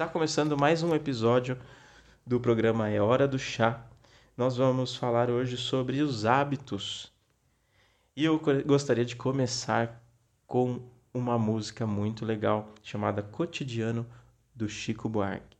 Está começando mais um episódio do programa É Hora do Chá. Nós vamos falar hoje sobre os hábitos. E eu gostaria de começar com uma música muito legal chamada Cotidiano do Chico Buarque.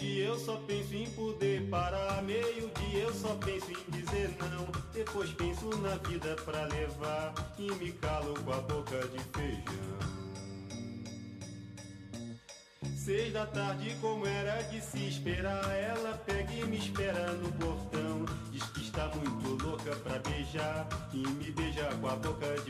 Dia eu só penso em poder parar. Meio dia eu só penso em dizer não. Depois penso na vida pra levar. E me calo com a boca de feijão. Seis da tarde, como era de se esperar, ela pega e me espera no portão. Diz que está muito louca pra beijar e me beija com a boca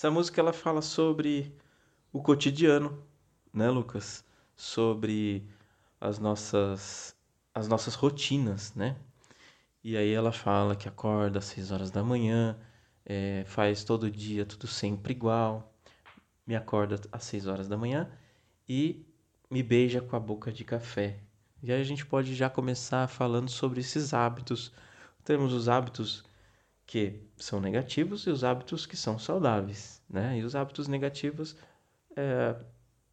Essa música ela fala sobre o cotidiano, né, Lucas? Sobre as nossas as nossas rotinas, né? E aí ela fala que acorda às 6 horas da manhã, é, faz todo dia tudo sempre igual, me acorda às 6 horas da manhã e me beija com a boca de café. E aí a gente pode já começar falando sobre esses hábitos. Temos os hábitos que são negativos e os hábitos que são saudáveis, né? E os hábitos negativos é,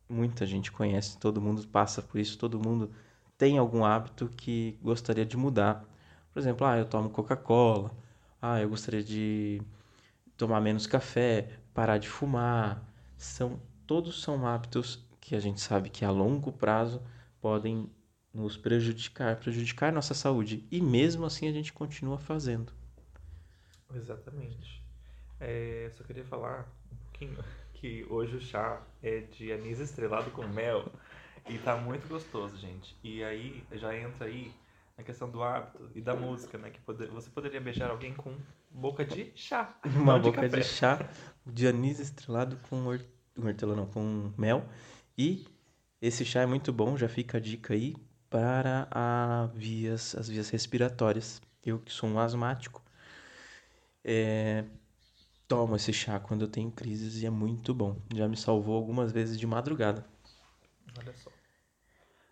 muita gente conhece, todo mundo passa por isso, todo mundo tem algum hábito que gostaria de mudar. Por exemplo, ah, eu tomo Coca-Cola, ah, eu gostaria de tomar menos café, parar de fumar. São todos são hábitos que a gente sabe que a longo prazo podem nos prejudicar, prejudicar nossa saúde e mesmo assim a gente continua fazendo. Exatamente. É, só queria falar um pouquinho que hoje o chá é de anis estrelado com mel e tá muito gostoso, gente. E aí já entra aí a questão do hábito e da música, né? Que poder, você poderia beijar alguém com boca de chá. Uma boca de, de, chá de anis estrelado com hortelã, não, com mel. E esse chá é muito bom, já fica a dica aí para a vias, as vias respiratórias. Eu que sou um asmático, é, tomo esse chá quando eu tenho crises e é muito bom. Já me salvou algumas vezes de madrugada. Olha só.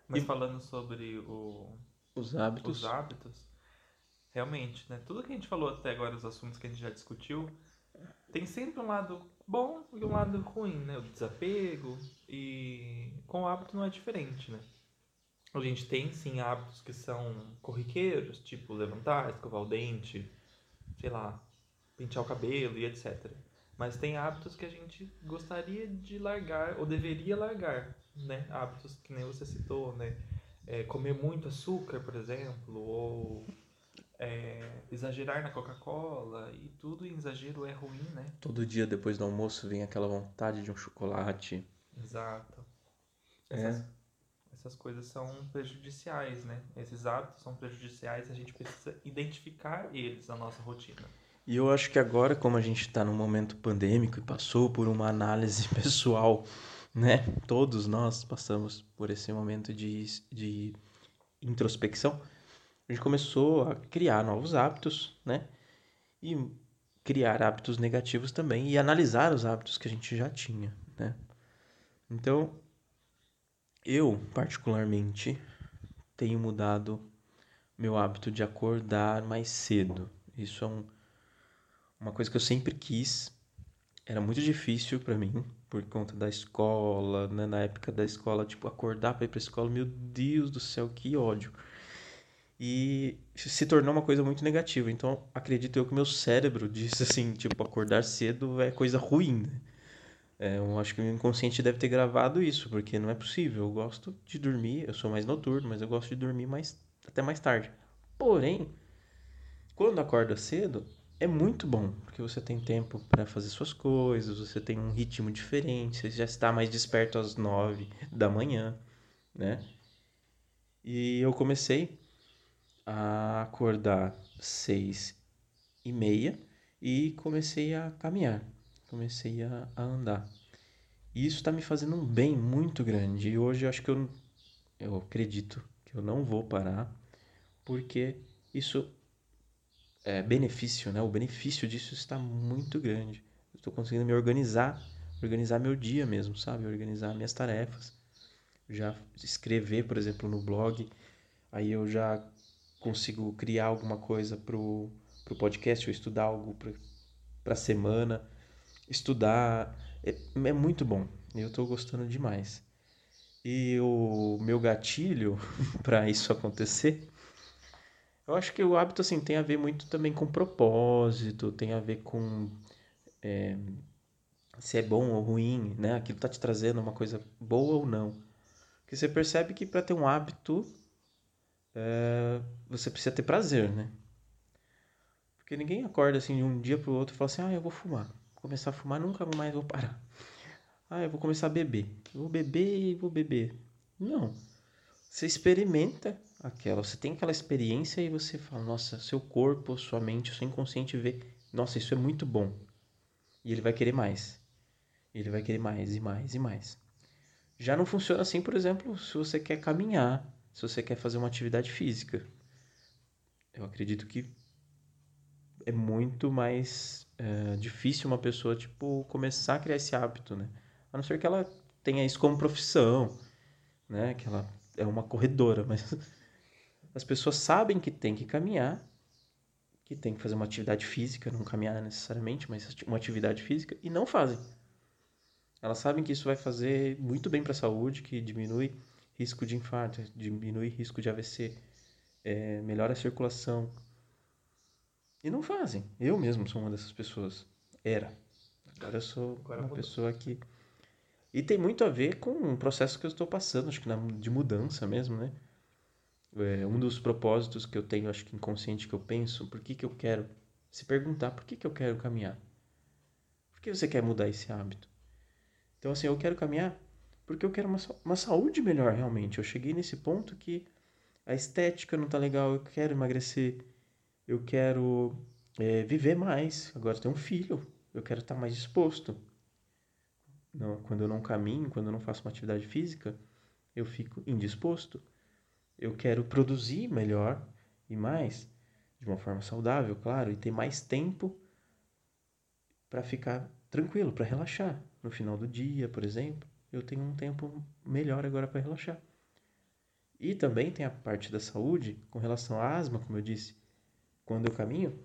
Mas e... falando sobre o... os hábitos. Os hábitos, realmente, né? Tudo que a gente falou até agora, os assuntos que a gente já discutiu, tem sempre um lado bom e um lado ruim, né? O desapego e com o hábito não é diferente, né? a gente tem sim hábitos que são corriqueiros, tipo levantar, escovar o dente, sei lá, pentear o cabelo e etc. Mas tem hábitos que a gente gostaria de largar ou deveria largar, né? Hábitos que nem você citou, né? É, comer muito açúcar, por exemplo, ou é, exagerar na Coca-Cola e tudo em exagero é ruim, né? Todo dia depois do almoço vem aquela vontade de um chocolate. Exato. É. Essas, essas coisas são prejudiciais, né? Esses hábitos são prejudiciais, a gente precisa identificar eles na nossa rotina. E eu acho que agora, como a gente está num momento pandêmico e passou por uma análise pessoal, né? Todos nós passamos por esse momento de, de introspecção. A gente começou a criar novos hábitos, né? E criar hábitos negativos também e analisar os hábitos que a gente já tinha, né? Então, eu, particularmente, tenho mudado meu hábito de acordar mais cedo. Isso é um, uma coisa que eu sempre quis. Era muito difícil para mim, por conta da escola, né? Na época da escola, tipo, acordar para ir pra escola, meu Deus do céu, que ódio. E se tornou uma coisa muito negativa. Então, acredito eu que meu cérebro disse assim, tipo, acordar cedo é coisa ruim, né? É, eu acho que o inconsciente deve ter gravado isso, porque não é possível. Eu gosto de dormir, eu sou mais noturno, mas eu gosto de dormir mais, até mais tarde. Porém, quando acorda cedo, é muito bom, porque você tem tempo para fazer suas coisas, você tem um ritmo diferente, você já está mais desperto às nove da manhã, né? E eu comecei a acordar seis e meia e comecei a caminhar, comecei a, a andar. E isso está me fazendo um bem muito grande. E hoje eu acho que eu, eu acredito que eu não vou parar, porque isso é benefício, né? O benefício disso está muito grande. Estou conseguindo me organizar, organizar meu dia mesmo, sabe? Organizar minhas tarefas. Já escrever, por exemplo, no blog, aí eu já consigo criar alguma coisa pro, pro podcast ou estudar algo para a semana. Estudar é, é muito bom. Eu estou gostando demais. E o meu gatilho para isso acontecer, eu acho que o hábito assim tem a ver muito também com propósito, tem a ver com é, se é bom ou ruim, né? Aquilo tá te trazendo uma coisa boa ou não. Porque você percebe que para ter um hábito é, você precisa ter prazer, né? Porque ninguém acorda assim de um dia pro outro e fala assim, ah, eu vou fumar. Vou começar a fumar, nunca mais vou parar. Ah, eu vou começar a beber. Vou beber e vou beber. Não. Você experimenta aquela, você tem aquela experiência e você fala, nossa, seu corpo, sua mente, seu inconsciente vê, nossa, isso é muito bom. E ele vai querer mais. Ele vai querer mais e mais e mais. Já não funciona assim, por exemplo, se você quer caminhar se você quer fazer uma atividade física. Eu acredito que é muito mais é, difícil uma pessoa, tipo, começar a criar esse hábito, né? A não ser que ela tenha isso como profissão, né? Que ela é uma corredora, mas as pessoas sabem que tem que caminhar, que tem que fazer uma atividade física, não caminhar necessariamente, mas uma atividade física, e não fazem. Elas sabem que isso vai fazer muito bem para a saúde, que diminui risco de infarto, diminui risco de AVC, é, melhora a circulação. E não fazem. Eu mesmo sou uma dessas pessoas. Era. Agora eu sou Agora uma mudou. pessoa que. E tem muito a ver com um processo que eu estou passando, acho que na, de mudança mesmo, né? É, um dos propósitos que eu tenho, acho que inconsciente que eu penso, por que, que eu quero se perguntar por que, que eu quero caminhar? Por que você quer mudar esse hábito? Então, assim, eu quero caminhar porque eu quero uma, uma saúde melhor realmente. Eu cheguei nesse ponto que a estética não tá legal, eu quero emagrecer, eu quero é, viver mais. Agora eu tenho um filho, eu quero estar tá mais disposto. Não, quando eu não caminho, quando eu não faço uma atividade física, eu fico indisposto. Eu quero produzir melhor e mais, de uma forma saudável, claro, e ter mais tempo para ficar tranquilo, para relaxar no final do dia, por exemplo eu tenho um tempo melhor agora para relaxar. E também tem a parte da saúde com relação à asma, como eu disse. Quando eu caminho,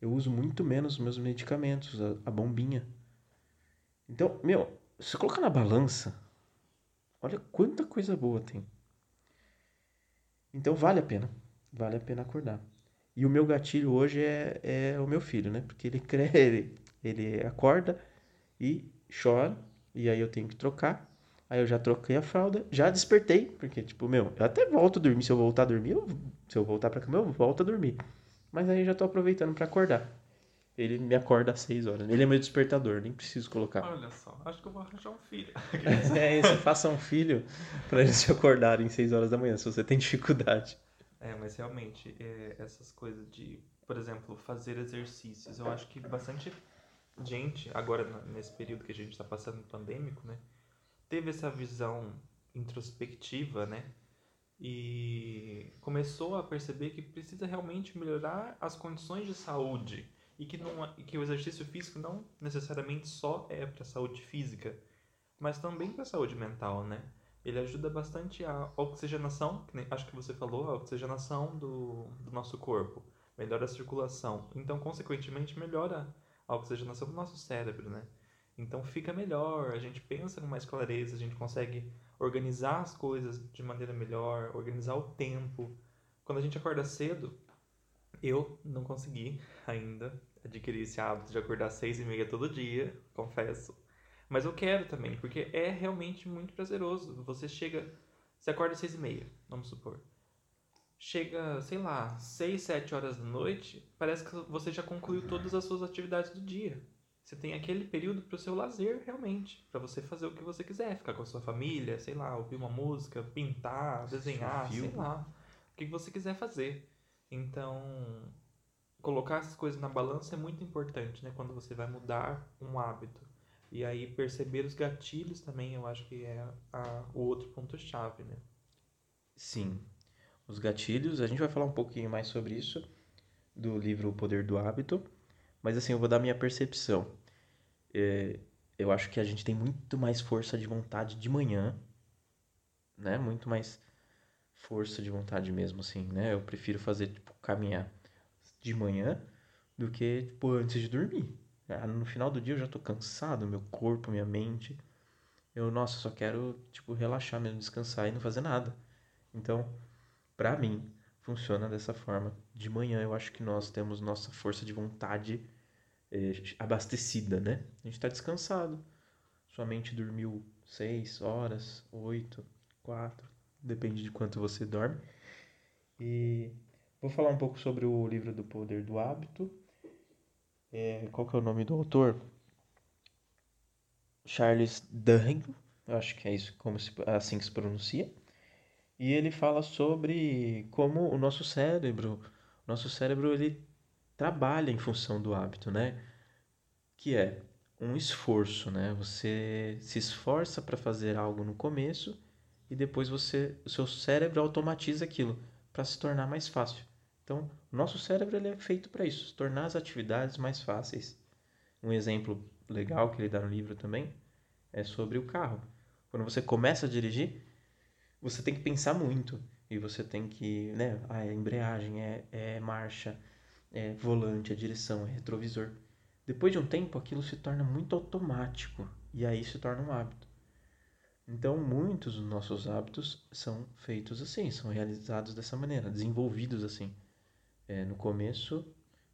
eu uso muito menos os meus medicamentos, a, a bombinha. Então, meu, se colocar na balança, olha quanta coisa boa tem. Então vale a pena. Vale a pena acordar. E o meu gatilho hoje é, é o meu filho, né? Porque ele, cre- ele, ele acorda e chora, e aí eu tenho que trocar. Aí eu já troquei a fralda, já despertei, porque, tipo, meu, eu até volto a dormir. Se eu voltar a dormir, eu- se eu voltar pra cama, eu volto a dormir. Mas aí eu já tô aproveitando pra acordar. Ele me acorda às 6 horas. Ele é meu despertador, nem preciso colocar. Olha só, acho que eu vou arranjar um filho. É isso, faça um filho pra eles te acordarem às 6 horas da manhã, se você tem dificuldade. É, mas realmente, é, essas coisas de, por exemplo, fazer exercícios, eu acho que bastante gente, agora nesse período que a gente está passando pandêmico, né, teve essa visão introspectiva, né, e começou a perceber que precisa realmente melhorar as condições de saúde e que, não, é- e que o exercício físico não necessariamente só é para saúde física, mas também para saúde mental, né? Ele ajuda bastante a oxigenação, que acho que você falou, a oxigenação do, do nosso corpo, melhora a circulação, então, consequentemente, melhora a oxigenação do nosso cérebro, né? Então fica melhor, a gente pensa com mais clareza, a gente consegue organizar as coisas de maneira melhor, organizar o tempo. Quando a gente acorda cedo, eu não consegui ainda adquirir esse hábito de acordar às seis e meia todo dia, confesso. Mas eu quero também, porque é realmente muito prazeroso. Você chega, você acorda às seis e meia, vamos supor. Chega, sei lá, seis, sete horas da noite, parece que você já concluiu todas as suas atividades do dia. Você tem aquele período para o seu lazer, realmente, para você fazer o que você quiser, ficar com a sua família, sei lá, ouvir uma música, pintar, desenhar, sei lá, o que você quiser fazer. Então, colocar essas coisas na balança é muito importante, né? Quando você vai mudar um hábito. E aí perceber os gatilhos também, eu acho que é a- o outro ponto-chave, né? Sim. Os gatilhos, a gente vai falar um pouquinho mais sobre isso do livro O Poder do Hábito, mas assim, eu vou dar minha percepção. É, eu acho que a gente tem muito mais força de vontade de manhã, né? Muito mais força de vontade mesmo, assim, né? Eu prefiro fazer, tipo, caminhar de manhã do que, tipo, antes de dormir. Ah, No final do dia eu já tô cansado, meu corpo, minha mente. Eu, nossa, só quero, tipo, relaxar mesmo, descansar e não fazer nada. Então, pra mim, funciona dessa forma. De manhã eu acho que nós temos nossa força de vontade eh, abastecida, né? A gente tá descansado. Sua mente dormiu seis horas, oito, quatro, depende de quanto você dorme. E vou falar um pouco sobre o livro do Poder do Hábito. É, qual que é o nome do autor? Charles Duhigg, eu acho que é isso, como se, assim que se pronuncia. E ele fala sobre como o nosso cérebro, nosso cérebro ele trabalha em função do hábito, né? Que é um esforço, né? Você se esforça para fazer algo no começo e depois você, o seu cérebro automatiza aquilo para se tornar mais fácil. Então, nosso cérebro ele é feito para isso, tornar as atividades mais fáceis. Um exemplo legal que ele dá no livro também é sobre o carro. Quando você começa a dirigir, você tem que pensar muito e você tem que, né? Ah, é embreagem, é, é marcha, é volante, é direção, é retrovisor. Depois de um tempo, aquilo se torna muito automático e aí se torna um hábito. Então, muitos dos nossos hábitos são feitos assim, são realizados dessa maneira, desenvolvidos assim. É, no começo,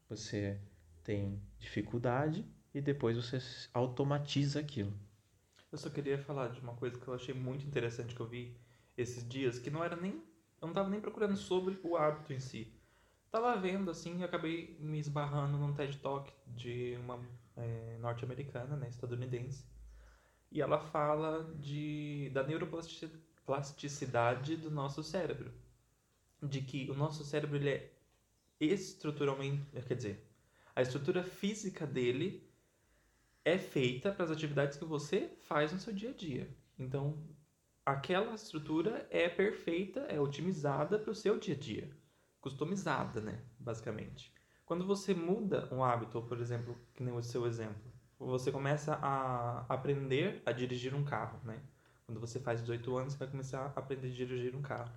você tem dificuldade e depois você automatiza aquilo. Eu só queria falar de uma coisa que eu achei muito interessante que eu vi esses dias, que não era nem. Eu não tava nem procurando sobre o hábito em si. Tava vendo assim e acabei me esbarrando num TED Talk de uma é, norte-americana, né, estadunidense. E ela fala de, da neuroplasticidade do nosso cérebro. De que o nosso cérebro ele é estruturalmente. Quer dizer, a estrutura física dele é feita para as atividades que você faz no seu dia a dia. Então, aquela estrutura é perfeita, é otimizada para o seu dia a dia. Customizada, né? Basicamente. Quando você muda um hábito, por exemplo, que nem o seu exemplo, você começa a aprender a dirigir um carro, né? Quando você faz 18 anos, você vai começar a aprender a dirigir um carro.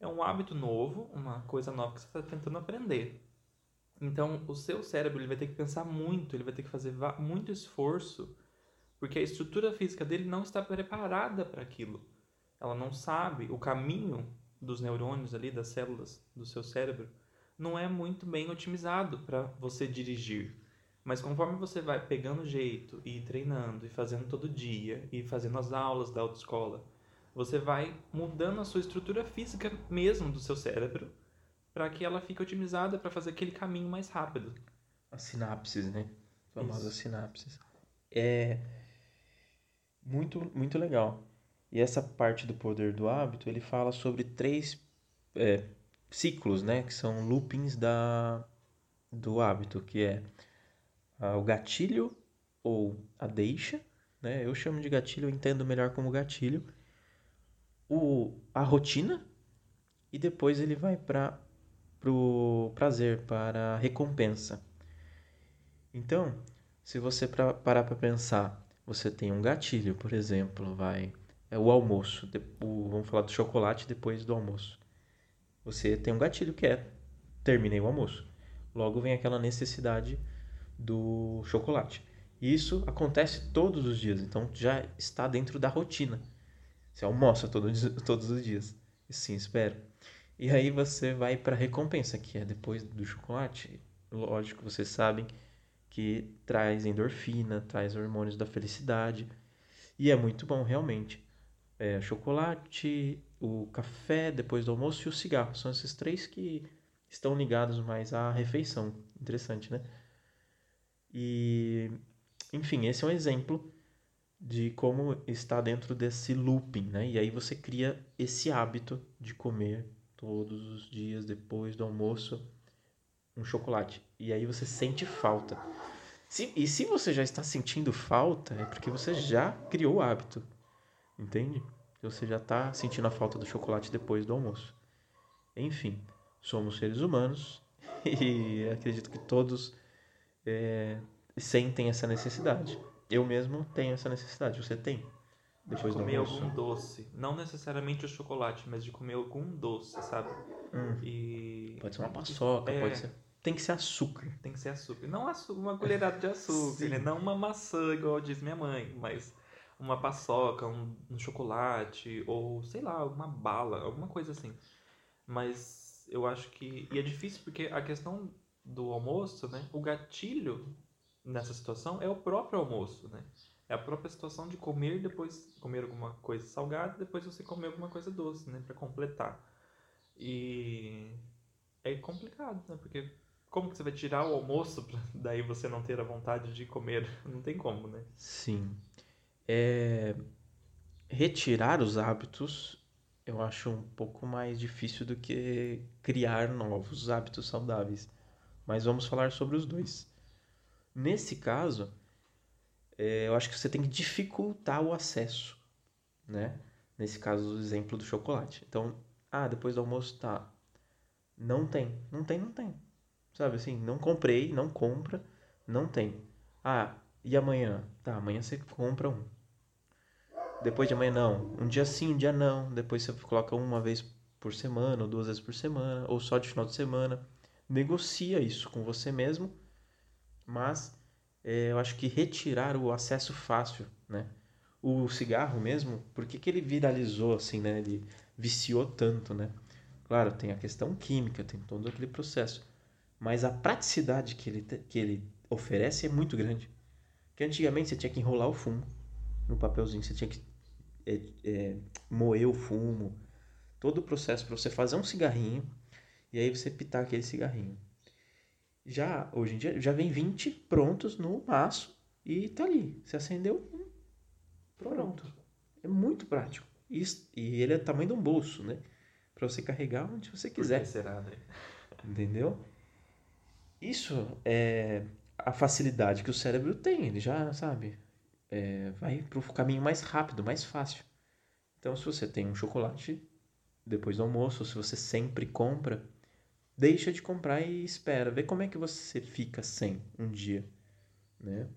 É um hábito novo, uma coisa nova que você está tentando aprender. Então, o seu cérebro ele vai ter que pensar muito, ele vai ter que fazer muito esforço, porque a estrutura física dele não está preparada para aquilo. Ela não sabe o caminho dos neurônios ali, das células do seu cérebro, não é muito bem otimizado para você dirigir. Mas conforme você vai pegando jeito e treinando e fazendo todo dia e fazendo as aulas da autoescola, você vai mudando a sua estrutura física mesmo do seu cérebro para que ela fique otimizada para fazer aquele caminho mais rápido. As sinapses, né? Famosas sinapses. É muito, muito legal. E essa parte do poder do hábito, ele fala sobre três é, ciclos, né? Que são loopings da, do hábito, que é o gatilho ou a deixa, né? Eu chamo de gatilho, eu entendo melhor como gatilho. O, a rotina e depois ele vai para o prazer, para a recompensa. Então, se você pra, parar para pensar, você tem um gatilho, por exemplo, vai é o almoço, o, vamos falar do chocolate depois do almoço. Você tem um gatilho que é terminei o almoço. Logo vem aquela necessidade do chocolate. Isso acontece todos os dias, então já está dentro da rotina. Você almoça todos, todos os dias. Sim, espero. E aí você vai para a recompensa, que é depois do chocolate. Lógico, vocês sabem que traz endorfina, traz hormônios da felicidade. E é muito bom, realmente. É, chocolate, o café depois do almoço e o cigarro. São esses três que estão ligados mais à refeição. Interessante, né? E, enfim, esse é um exemplo de como está dentro desse looping, né? E aí você cria esse hábito de comer todos os dias depois do almoço um chocolate. E aí você sente falta. Se, e se você já está sentindo falta, é porque você já criou o hábito. Entende? Você já está sentindo a falta do chocolate depois do almoço. Enfim, somos seres humanos e acredito que todos é, sentem essa necessidade. Eu mesmo tenho essa necessidade. Você tem? Depois de comer algum doce. Não necessariamente o chocolate, mas de comer algum doce, sabe? Hum. E... Pode ser uma paçoca, é... pode ser. Tem que ser açúcar. Tem que ser açúcar. Não uma colherada de açúcar, né? Não uma maçã, igual diz minha mãe, mas uma paçoca, um, um chocolate, ou sei lá, alguma bala, alguma coisa assim. Mas eu acho que. E é difícil porque a questão do almoço, né? O gatilho nessa situação é o próprio almoço, né? É a própria situação de comer depois comer alguma coisa salgada, depois você comer alguma coisa doce, né, para completar. E é complicado, né? Porque como que você vai tirar o almoço para daí você não ter a vontade de comer? Não tem como, né? Sim. É... Retirar os hábitos eu acho um pouco mais difícil do que criar novos hábitos saudáveis mas vamos falar sobre os dois. Nesse caso, é, eu acho que você tem que dificultar o acesso, né? Nesse caso, o exemplo do chocolate. Então, ah, depois do almoço tá. Não tem, não tem, não tem. Sabe assim, não comprei, não compra, não tem. Ah, e amanhã? Tá, amanhã você compra um. Depois de amanhã não. Um dia sim, um dia não. Depois você coloca uma vez por semana, ou duas vezes por semana, ou só de final de semana negocia isso com você mesmo, mas é, eu acho que retirar o acesso fácil, né? O cigarro mesmo, por que, que ele viralizou assim, né? Ele viciou tanto, né? Claro, tem a questão química, tem todo aquele processo, mas a praticidade que ele, que ele oferece é muito grande. Que antigamente você tinha que enrolar o fumo no papelzinho, você tinha que é, é, moer o fumo, todo o processo para você fazer um cigarrinho e aí você pitar aquele cigarrinho. Já, hoje em dia, já vem 20 prontos no maço e tá ali. Você acendeu, hum, pronto. É muito prático. E, e ele é tamanho de um bolso, né? Para você carregar onde você quiser. Por será, né? Entendeu? Isso é a facilidade que o cérebro tem. Ele já, sabe, é, vai para o caminho mais rápido, mais fácil. Então, se você tem um chocolate depois do almoço, se você sempre compra, deixa de comprar e espera. Vê como é que você fica sem um dia, né?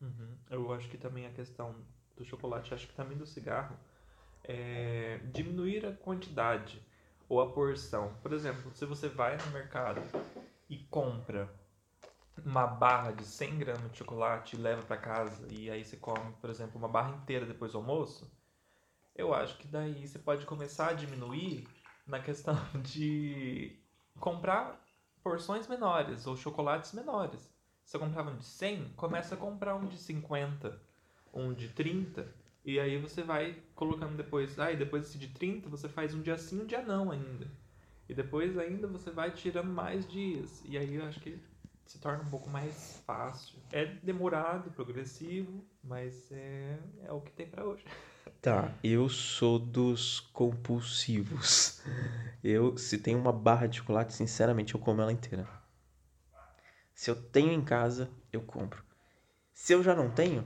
Uhum. Eu acho que também a questão do chocolate, acho que também do cigarro, é diminuir a quantidade ou a porção. Por exemplo, se você vai no mercado e compra uma barra de 100 gramas de chocolate e leva para casa e aí você come, por exemplo, uma barra inteira depois do almoço, eu acho que daí você pode começar a diminuir na questão de comprar porções menores ou chocolates menores. Se você comprava um de 100, começa a comprar um de 50, um de 30, e aí você vai colocando depois, ah, e depois esse de 30 você faz um dia sim, um dia não ainda. E depois ainda você vai tirando mais dias. E aí eu acho que se torna um pouco mais fácil. É demorado, progressivo, mas é, é o que tem para hoje. Tá, eu sou dos compulsivos. Eu, se tem uma barra de chocolate, sinceramente, eu como ela inteira. Se eu tenho em casa, eu compro. Se eu já não tenho,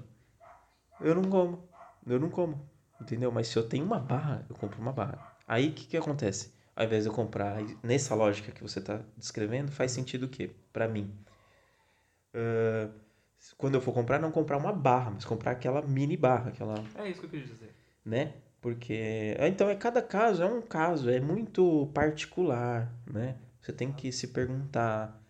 eu não como. Eu não como. Entendeu? Mas se eu tenho uma barra, eu compro uma barra. Aí o que, que acontece? Ao invés de eu comprar, nessa lógica que você está descrevendo, faz sentido o quê? Para mim. Uh, quando eu for comprar, não comprar uma barra, mas comprar aquela mini barra, aquela. É isso que eu quis dizer. Né? Porque. Então, é cada caso, é um caso, é muito particular, né? Você tem que se perguntar,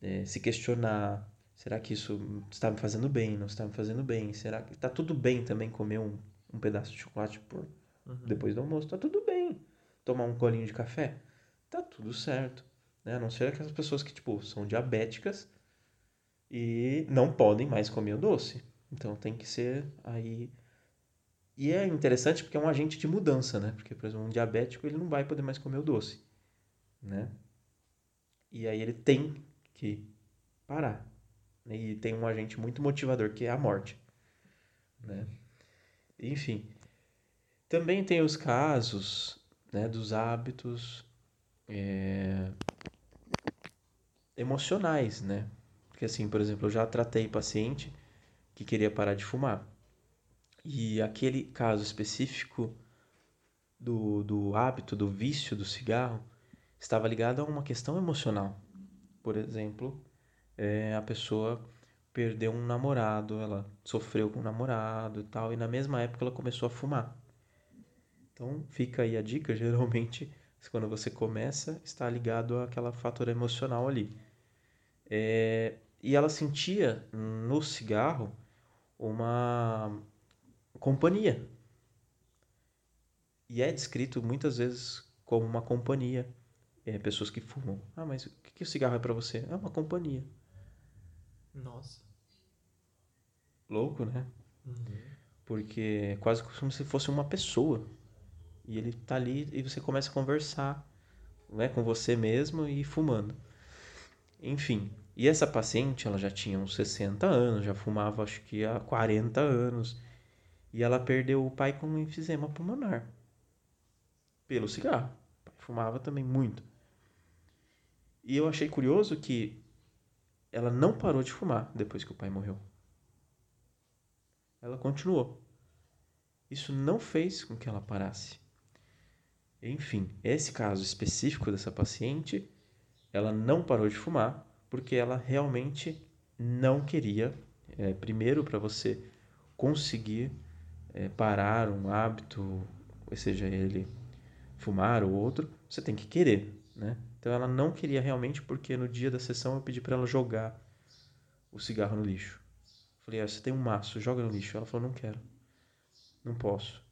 é, se questionar. Será que isso está me fazendo bem? Não está me fazendo bem? Será que está tudo bem também comer um, um pedaço de chocolate por uhum. depois do almoço? Está tudo bem. Tomar um colinho de café? Tá tudo certo. Né? A não ser aquelas pessoas que, tipo, são diabéticas e não podem mais comer o doce. Então tem que ser aí. E é interessante porque é um agente de mudança, né? Porque, por exemplo, um diabético ele não vai poder mais comer o doce, né? E aí ele tem que parar. E tem um agente muito motivador que é a morte, né? Enfim. Também tem os casos né, dos hábitos é, emocionais, né? Porque assim, por exemplo, eu já tratei paciente que queria parar de fumar. E aquele caso específico do, do hábito, do vício do cigarro, estava ligado a uma questão emocional. Por exemplo, é, a pessoa perdeu um namorado, ela sofreu com um namorado e tal, e na mesma época ela começou a fumar. Então fica aí a dica, geralmente, quando você começa, está ligado àquela fator emocional ali. É, e ela sentia no cigarro uma companhia. E é descrito muitas vezes como uma companhia. É, pessoas que fumam. Ah, mas o que, que o cigarro é para você? É uma companhia. Nossa. Louco, né? Uhum. Porque é quase como se fosse uma pessoa. E ele tá ali e você começa a conversar né, com você mesmo e fumando. Enfim, e essa paciente, ela já tinha uns 60 anos, já fumava acho que há 40 anos. E ela perdeu o pai com enfisema pulmonar. Pelo cigarro. Fumava também muito. E eu achei curioso que ela não parou de fumar depois que o pai morreu. Ela continuou. Isso não fez com que ela parasse. Enfim, esse caso específico dessa paciente, ela não parou de fumar porque ela realmente não queria. É, primeiro, para você conseguir é, parar um hábito, seja ele fumar ou outro, você tem que querer, né? Então ela não queria realmente porque no dia da sessão eu pedi para ela jogar o cigarro no lixo. Falei, ah, você tem um maço, joga no lixo. Ela falou, não quero, não posso.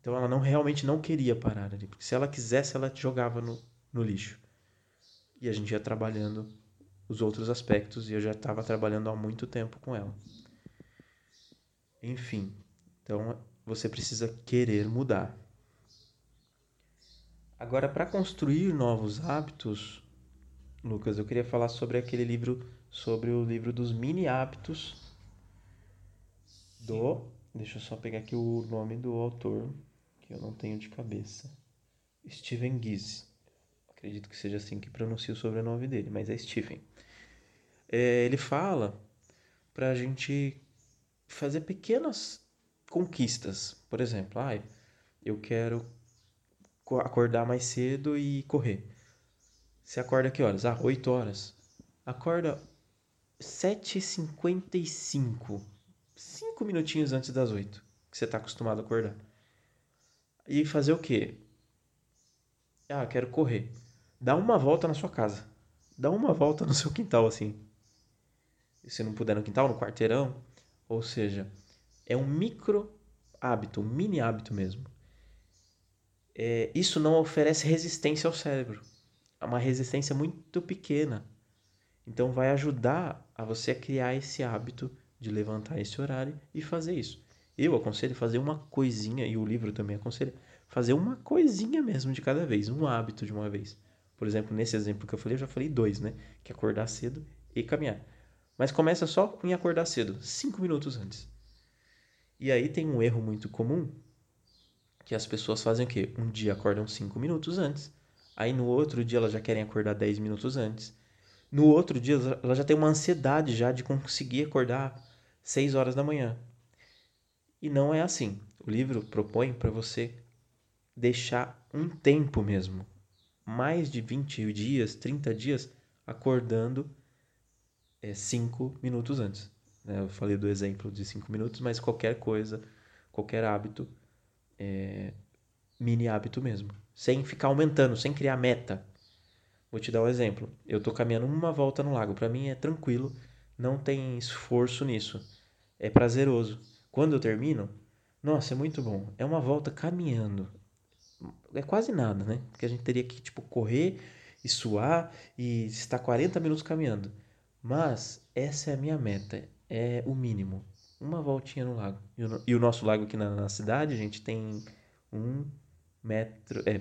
Então ela não realmente não queria parar ali, porque se ela quisesse ela jogava no, no lixo e a gente ia trabalhando os outros aspectos e eu já estava trabalhando há muito tempo com ela. Enfim, então você precisa querer mudar. Agora, para construir novos hábitos, Lucas, eu queria falar sobre aquele livro, sobre o livro dos mini hábitos do. Deixa eu só pegar aqui o nome do autor, que eu não tenho de cabeça. Steven Gies. Acredito que seja assim que pronuncia o sobrenome dele, mas é Stephen. É, ele fala para a gente fazer pequenas conquistas. Por exemplo, ah, eu quero acordar mais cedo e correr. Você acorda que horas? Ah, 8 horas. Acorda 7h55. 5 minutinhos antes das 8, que você está acostumado a acordar. E fazer o quê? Ah, quero correr dá uma volta na sua casa. Dá uma volta no seu quintal, assim. Se não puder no quintal, no quarteirão. Ou seja, é um micro hábito, um mini hábito mesmo. é, isso não oferece resistência ao cérebro. É uma resistência muito pequena. Então vai ajudar a você a criar esse hábito de levantar esse horário e fazer isso. Eu aconselho fazer uma coisinha, e o livro também aconselha, fazer uma coisinha mesmo de cada vez, um hábito de uma vez. Por exemplo, nesse exemplo que eu falei, eu já falei dois, né? Que é acordar cedo e caminhar. Mas começa só em acordar cedo, cinco minutos antes. E aí tem um erro muito comum, que as pessoas fazem o quê? Um dia acordam cinco minutos antes, aí no outro dia elas já querem acordar dez minutos antes. No outro dia elas já têm uma ansiedade já de conseguir acordar seis horas da manhã. E não é assim. O livro propõe para você deixar um tempo mesmo, mais de 20 dias, 30 dias, acordando 5 é, minutos antes. Né? Eu falei do exemplo de 5 minutos, mas qualquer coisa, qualquer hábito, é, mini hábito mesmo. Sem ficar aumentando, sem criar meta. Vou te dar um exemplo. Eu estou caminhando uma volta no lago. Para mim é tranquilo, não tem esforço nisso. É prazeroso. Quando eu termino, nossa, é muito bom. É uma volta caminhando é quase nada, né? Porque a gente teria que, tipo, correr e suar e estar 40 minutos caminhando. Mas essa é a minha meta, é o mínimo. Uma voltinha no lago. E o, e o nosso lago aqui na, na, cidade, a gente tem um metro, é,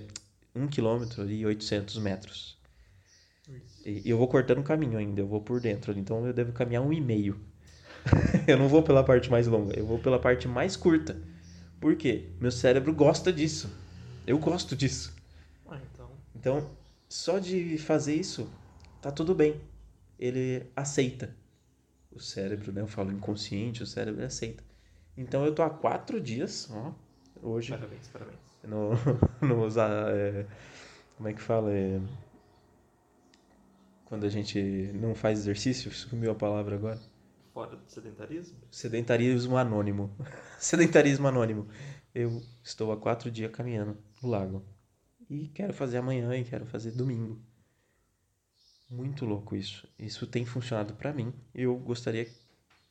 um quilômetro e 800 metros. E, e eu vou cortando o caminho ainda, eu vou por dentro então eu devo caminhar um e meio. eu não vou pela parte mais longa, eu vou pela parte mais curta. Por quê? Meu cérebro gosta disso. Eu gosto disso. Ah, então. Então, só de fazer isso, tá tudo bem. Ele aceita. O cérebro, né? Eu falo inconsciente, o cérebro aceita. Então eu tô há quatro dias, ó, hoje. Parabéns, parabéns. No, no usar. É, como é que fala? É, quando a gente não faz exercício, sumiu a palavra agora. Fora do sedentarismo? Sedentarismo anônimo. sedentarismo anônimo. Eu estou há quatro dias caminhando no lago. E quero fazer amanhã e quero fazer domingo. Muito louco isso. Isso tem funcionado para mim. Eu gostaria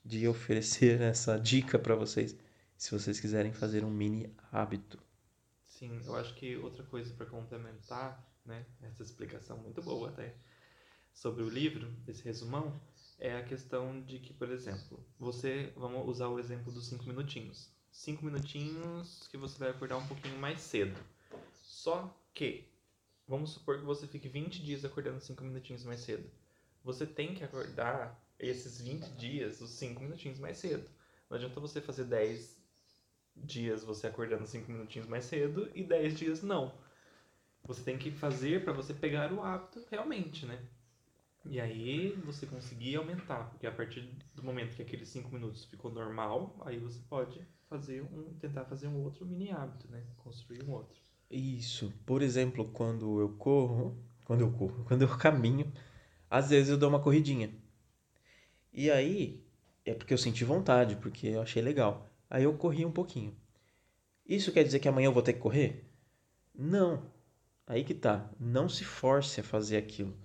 de oferecer essa dica para vocês, se vocês quiserem fazer um mini hábito. Sim, eu acho que outra coisa para complementar, né, essa explicação muito boa até sobre o livro, esse resumão, é a questão de que, por exemplo, você, vamos usar o exemplo dos cinco minutinhos. Cinco minutinhos que você vai acordar um pouquinho mais cedo. Só que, vamos supor que você fique 20 dias acordando 5 minutinhos mais cedo. Você tem que acordar esses 20 dias, os 5 minutinhos mais cedo. Não adianta você fazer 10 dias você acordando 5 minutinhos mais cedo e 10 dias não. Você tem que fazer para você pegar o hábito realmente, né? E aí você conseguir aumentar, porque a partir do momento que aqueles 5 minutos ficou normal, aí você pode fazer um tentar fazer um outro mini hábito, né? Construir um outro. Isso. Por exemplo, quando eu corro, quando eu corro, quando eu caminho, às vezes eu dou uma corridinha. E aí é porque eu senti vontade, porque eu achei legal. Aí eu corri um pouquinho. Isso quer dizer que amanhã eu vou ter que correr? Não. Aí que tá. Não se force a fazer aquilo.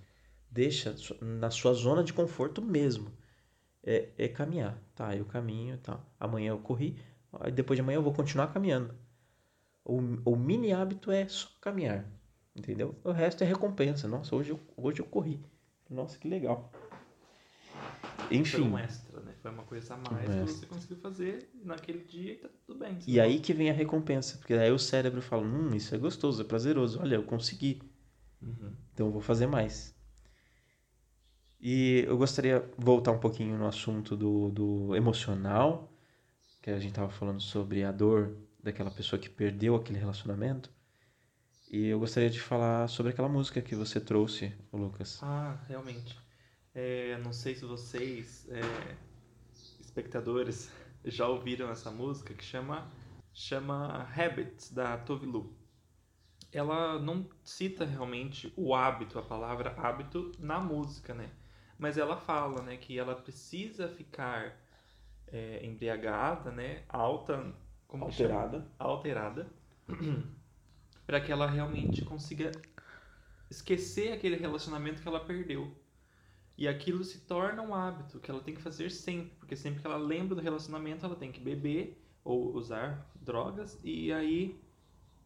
Deixa na sua zona de conforto mesmo. É, é caminhar. Tá, eu caminho, tá. Amanhã eu corri. Depois de amanhã eu vou continuar caminhando. O, o mini hábito é só caminhar, entendeu? O resto é recompensa. Nossa, hoje eu, hoje eu corri. Nossa, que legal. Enfim. Foi um extra, né? Foi uma coisa a mais um que você conseguiu fazer naquele dia e tá tudo bem. E aí que vem a recompensa, porque aí o cérebro fala, hum, isso é gostoso, é prazeroso. Olha, eu consegui. Uhum. Então eu vou fazer mais. E eu gostaria de voltar um pouquinho no assunto do, do emocional, que a gente estava falando sobre a dor daquela pessoa que perdeu aquele relacionamento. E eu gostaria de falar sobre aquela música que você trouxe, Lucas. Ah, realmente. É, não sei se vocês, é, espectadores, já ouviram essa música que chama, chama Habits, da Tovilu. Ela não cita realmente o hábito, a palavra hábito, na música, né? Mas ela fala né, que ela precisa ficar é, embriagada, né, alta como alterada, alterada, para que ela realmente consiga esquecer aquele relacionamento que ela perdeu. E aquilo se torna um hábito que ela tem que fazer sempre, porque sempre que ela lembra do relacionamento, ela tem que beber ou usar drogas e aí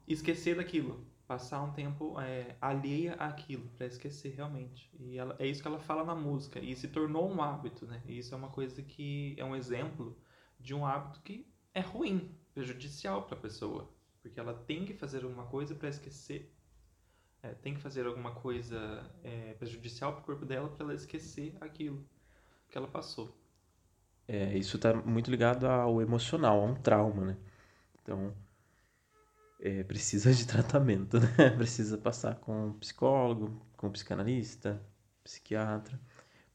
esquecer daquilo, passar um tempo é, alheia àquilo, para esquecer realmente. E ela, é isso que ela fala na música, e se tornou um hábito, né? E isso é uma coisa que é um exemplo de um hábito que é ruim, prejudicial para a pessoa, porque ela tem que fazer alguma coisa para esquecer, é, tem que fazer alguma coisa é, prejudicial para o corpo dela para ela esquecer aquilo que ela passou. É, isso está muito ligado ao emocional, a um trauma, né? Então, é, precisa de tratamento, né? Precisa passar com psicólogo, com psicanalista, psiquiatra,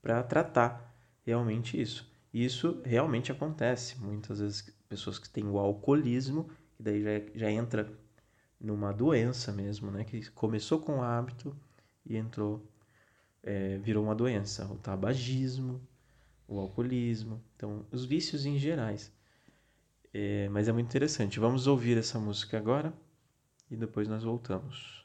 para tratar realmente isso. E isso realmente acontece. Muitas vezes, pessoas que têm o alcoolismo, que daí já, já entra numa doença mesmo, né? Que começou com o hábito e entrou, é, virou uma doença. O tabagismo, o alcoolismo, então os vícios em gerais. É, mas é muito interessante. Vamos ouvir essa música agora e depois nós voltamos.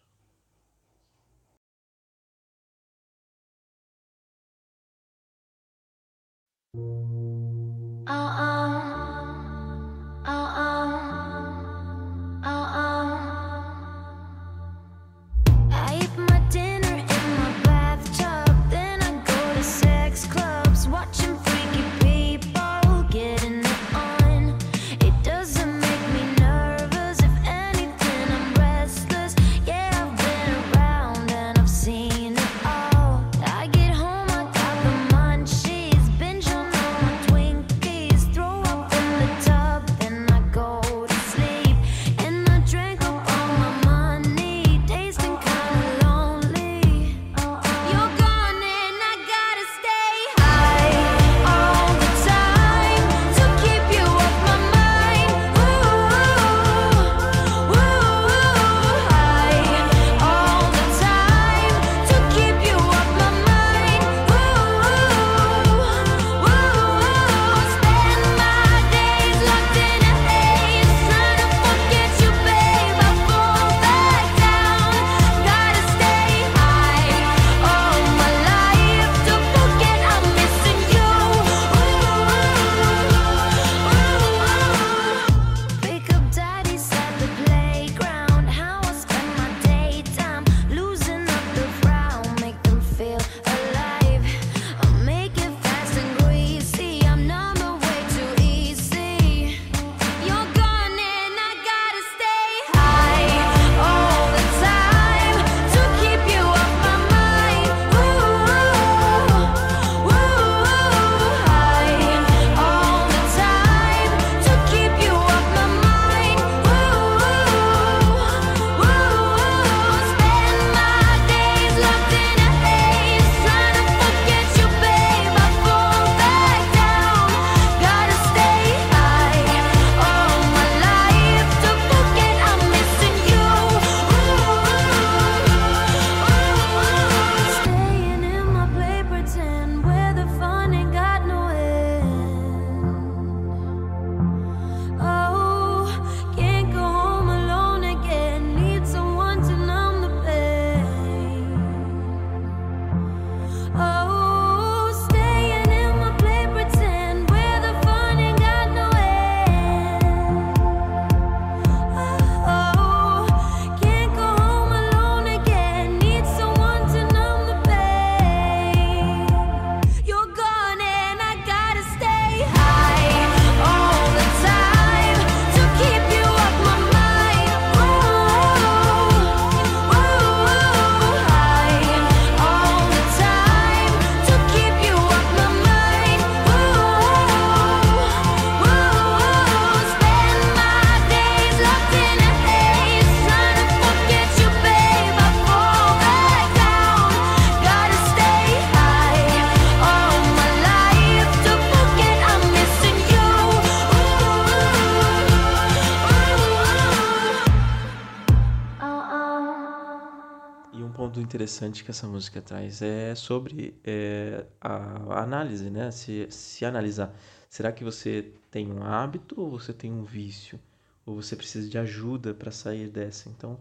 Interessante que essa música traz é sobre é, a, análise, né? Se, se analisar. Será que você tem um hábito ou você tem um vício? Ou você precisa de ajuda para sair dessa? Então,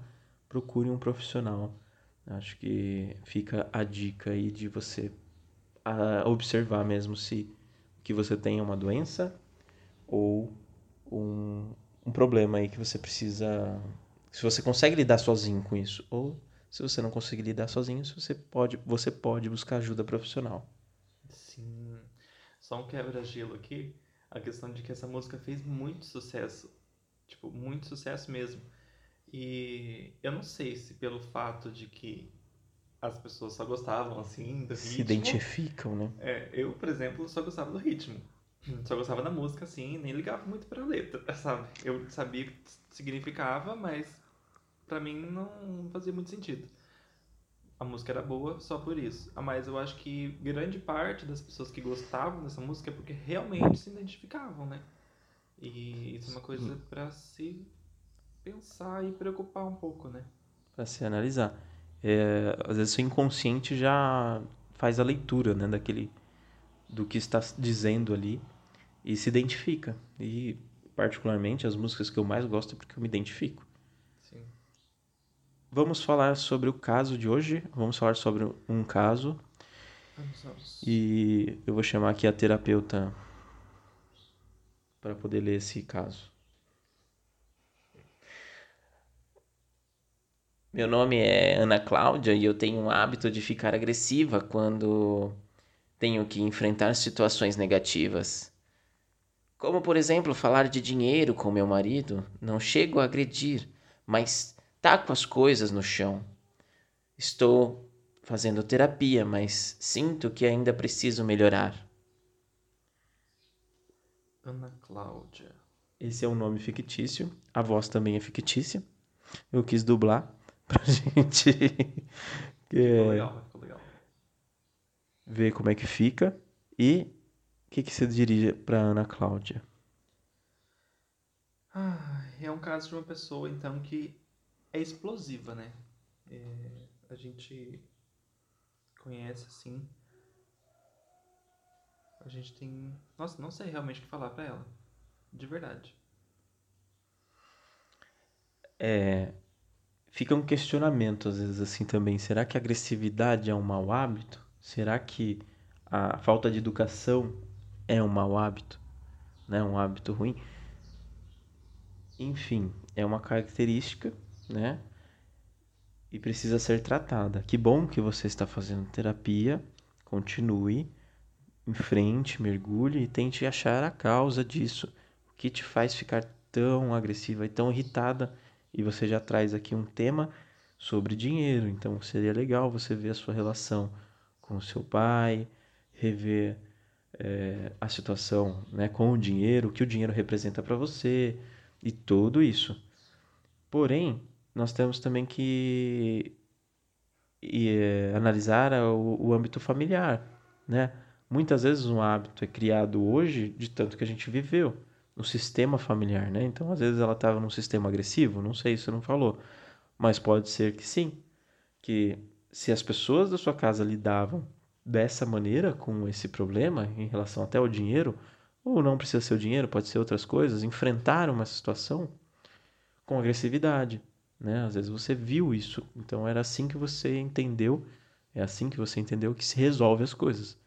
procure um profissional. Acho que fica a dica aí de você observar mesmo se que você tem uma doença ou um, um problema aí que você precisa Se você consegue lidar sozinho com isso, ou se você não conseguir lidar sozinho, você pode, você pode buscar ajuda profissional. Sim. Só um quebra-gelo aqui. A questão de que essa música fez muito sucesso. Tipo, muito sucesso mesmo. E eu não sei se pelo fato de que as pessoas só gostavam assim do Se ritmo. identificam, né? É, eu, por exemplo, só gostava do ritmo. Só gostava da música, assim, nem ligava muito pra letra, sabe? Eu sabia o que significava, mas pra mim não fazia muito sentido. A música era boa só por isso. Mas eu acho que grande parte das pessoas que gostavam dessa música é porque realmente se identificavam, né? E isso é uma coisa pra se pensar e preocupar um pouco, né? Pra se analisar. É, às vezes o inconsciente já faz a leitura, né, daquele do que está dizendo ali e se identifica. E particularmente as músicas que eu mais gosto é porque eu me identifico. Vamos falar sobre o caso de hoje. Vamos falar sobre um caso e eu vou chamar aqui a terapeuta para poder ler esse caso. Meu nome é Ana Cláudia e eu tenho um hábito de ficar agressiva quando tenho que enfrentar situações negativas. Como, por exemplo, falar de dinheiro com meu marido, não chego a agredir, mas taco as coisas no chão. Estou fazendo terapia, mas sinto que ainda preciso melhorar. Ana Cláudia. Esse é um nome fictício, a voz também é fictícia. Eu quis dublar pra gente Ficou é, legal, ficou legal. ver como é que fica. E o que, que você diria pra Ana Cláudia? Ah, é um caso de uma pessoa, então, que é explosiva, né? É, a gente conhece, assim. A gente tem. Nossa, não sei realmente o que falar pra ela. De verdade. É, fica um questionamento às vezes assim também. Será que a agressividade é um mau hábito? Será que a falta de educação é um mau hábito? Né? Um hábito ruim? Enfim, é uma característica, né? E precisa ser tratada. Que bom que você está fazendo terapia. Continue em frente, mergulhe e tente achar a causa disso. O que te faz ficar tão agressiva e tão irritada? E você já traz aqui um tema sobre dinheiro. Então seria legal você ver a sua relação com o seu pai, rever eh, a situação né, com o dinheiro, o que o dinheiro representa para você e tudo isso. Porém, nós temos também que e, eh, analisar o, o âmbito familiar, né? Muitas vezes um hábito é criado hoje de tanto que a gente viveu no sistema familiar, né? Então, às vezes ela estava num sistema agressivo, não sei, você não falou, mas pode ser que sim, que se as pessoas da sua casa lidavam dessa maneira com esse problema em relação até ao dinheiro, ou não precisa ser o dinheiro, pode ser outras coisas, enfrentaram uma situação com agressividade, né? Às vezes você viu isso, então era assim que você entendeu, é assim que você entendeu que se resolve as coisas.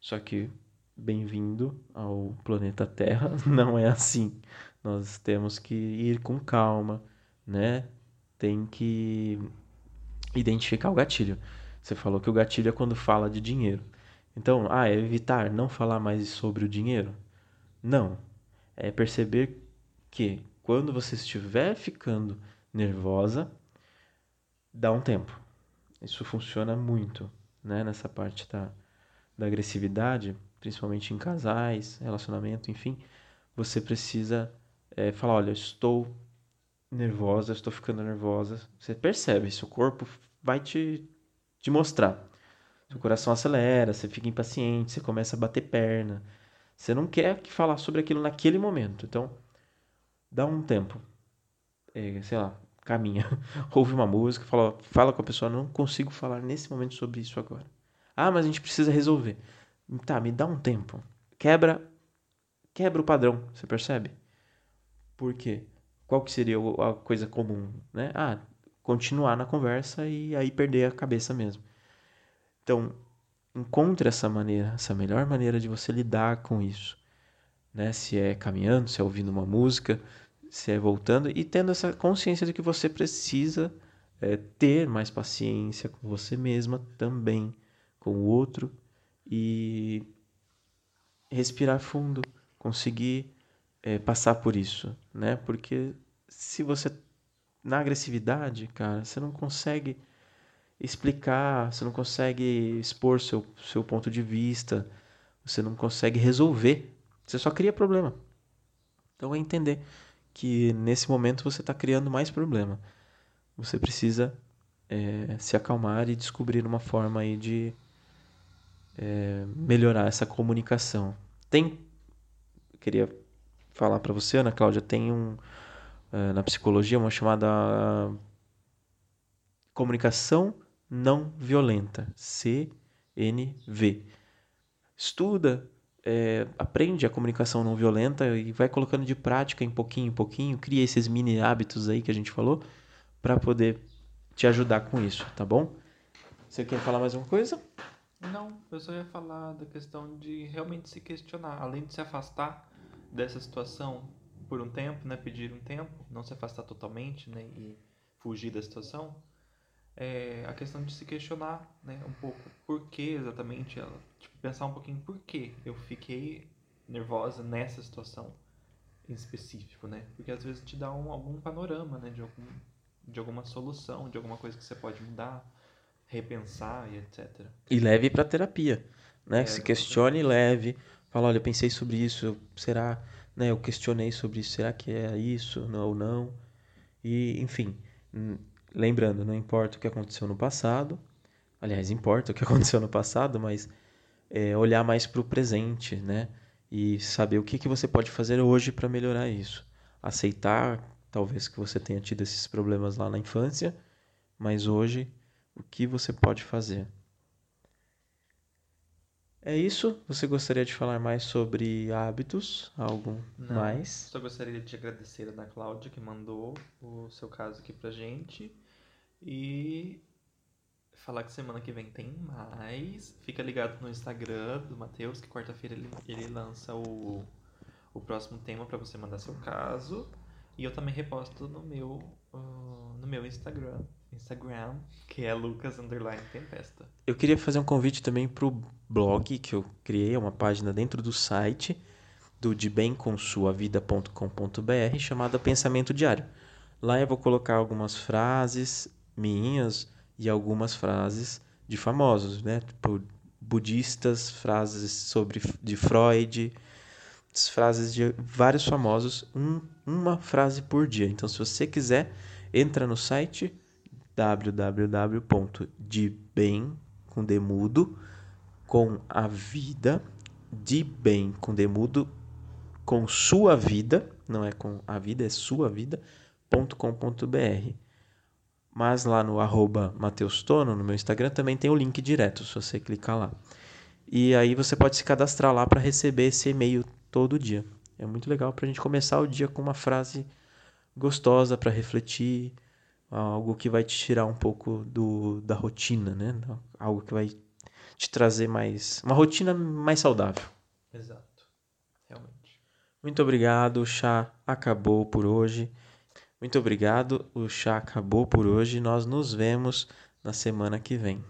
Só que bem-vindo ao planeta Terra, não é assim. Nós temos que ir com calma, né? Tem que identificar o gatilho. Você falou que o gatilho é quando fala de dinheiro. Então, ah, é evitar não falar mais sobre o dinheiro? Não. É perceber que quando você estiver ficando nervosa, dá um tempo. Isso funciona muito, né? Nessa parte da, da agressividade, principalmente em casais, relacionamento, enfim. Você precisa é, falar, olha, estou nervosa, estou ficando nervosa. Você percebe, seu corpo vai te, te mostrar. Seu coração acelera, você fica impaciente, você começa a bater perna. Você não quer que falar sobre aquilo naquele momento. Então, dá um tempo. É, sei lá, caminha. Ouve uma música, fala, fala com a pessoa, não consigo falar nesse momento sobre isso agora. Ah, mas a gente precisa resolver. Tá, me dá um tempo. Quebra quebra o padrão, você percebe? Por quê? Qual que seria a coisa comum, né? Ah, continuar na conversa e aí perder a cabeça mesmo. Então, encontre essa maneira, essa melhor maneira de você lidar com isso, né? Se é caminhando, se é ouvindo uma música, se é voltando e tendo essa consciência de que você precisa é, ter mais paciência com você mesma também, com o outro e respirar fundo, conseguir é, passar por isso, né? Porque se você na agressividade, cara, você não consegue explicar, você não consegue expor seu, seu ponto de vista, você não consegue resolver, você só cria problema. Então é entender que nesse momento você está criando mais problema. Você precisa é, se acalmar e descobrir uma forma aí de é, melhorar essa comunicação. Tem, queria falar para você, Ana Cláudia, tem um é, na psicologia uma chamada comunicação não violenta, CNV. Estuda, é, aprende a comunicação não violenta e vai colocando de prática em pouquinho em pouquinho, cria esses mini hábitos aí que a gente falou para poder te ajudar com isso, tá bom? Você quer falar mais uma coisa? Não, eu só ia falar da questão de realmente se questionar, além de se afastar dessa situação por um tempo, né, pedir um tempo, não se afastar totalmente, né, e fugir da situação é, a questão de se questionar, né, um pouco por que exatamente ela, tipo, pensar um pouquinho por que eu fiquei nervosa nessa situação em específico, né? Porque às vezes te dá um, algum panorama, né, de algum de alguma solução, de alguma coisa que você pode mudar, repensar e etc. E leve para terapia, né? É, se questione e leve, fala, olha, eu pensei sobre isso, será, né, eu questionei sobre isso, será que é isso não, ou não? E, enfim, Lembrando, não importa o que aconteceu no passado, aliás, importa o que aconteceu no passado, mas é, olhar mais para o presente, né? E saber o que, que você pode fazer hoje para melhorar isso. Aceitar, talvez, que você tenha tido esses problemas lá na infância, mas hoje, o que você pode fazer? É isso? Você gostaria de falar mais sobre hábitos? Algo Não, mais? Só gostaria de agradecer a Ana Cláudia que mandou o seu caso aqui pra gente. E falar que semana que vem tem mais. Fica ligado no Instagram do Matheus, que quarta-feira ele, ele lança o, o próximo tema para você mandar seu caso. E eu também reposto no meu, uh, no meu Instagram, Instagram, que é Lucas Underline Tempesta. Eu queria fazer um convite também pro blog que eu criei, é uma página dentro do site do debemcomsuavida.com.br chamada Pensamento Diário. Lá eu vou colocar algumas frases, minhas e algumas frases de famosos, né? Tipo, budistas, frases sobre de Freud, frases de vários famosos, um, uma frase por dia. Então, se você quiser, entra no site www.debem com demudo com a vida de bem com demudo com sua vida, não é com a vida, é sua vida.com.br. Mas lá no arroba Mateus Tono, no meu Instagram, também tem o link direto, se você clicar lá. E aí você pode se cadastrar lá para receber esse e-mail todo dia. É muito legal para a gente começar o dia com uma frase gostosa para refletir, algo que vai te tirar um pouco do, da rotina, né? Algo que vai te trazer mais. Uma rotina mais saudável. Exato. Realmente. Muito obrigado. O chá acabou por hoje. Muito obrigado. O chá acabou por hoje. Nós nos vemos na semana que vem.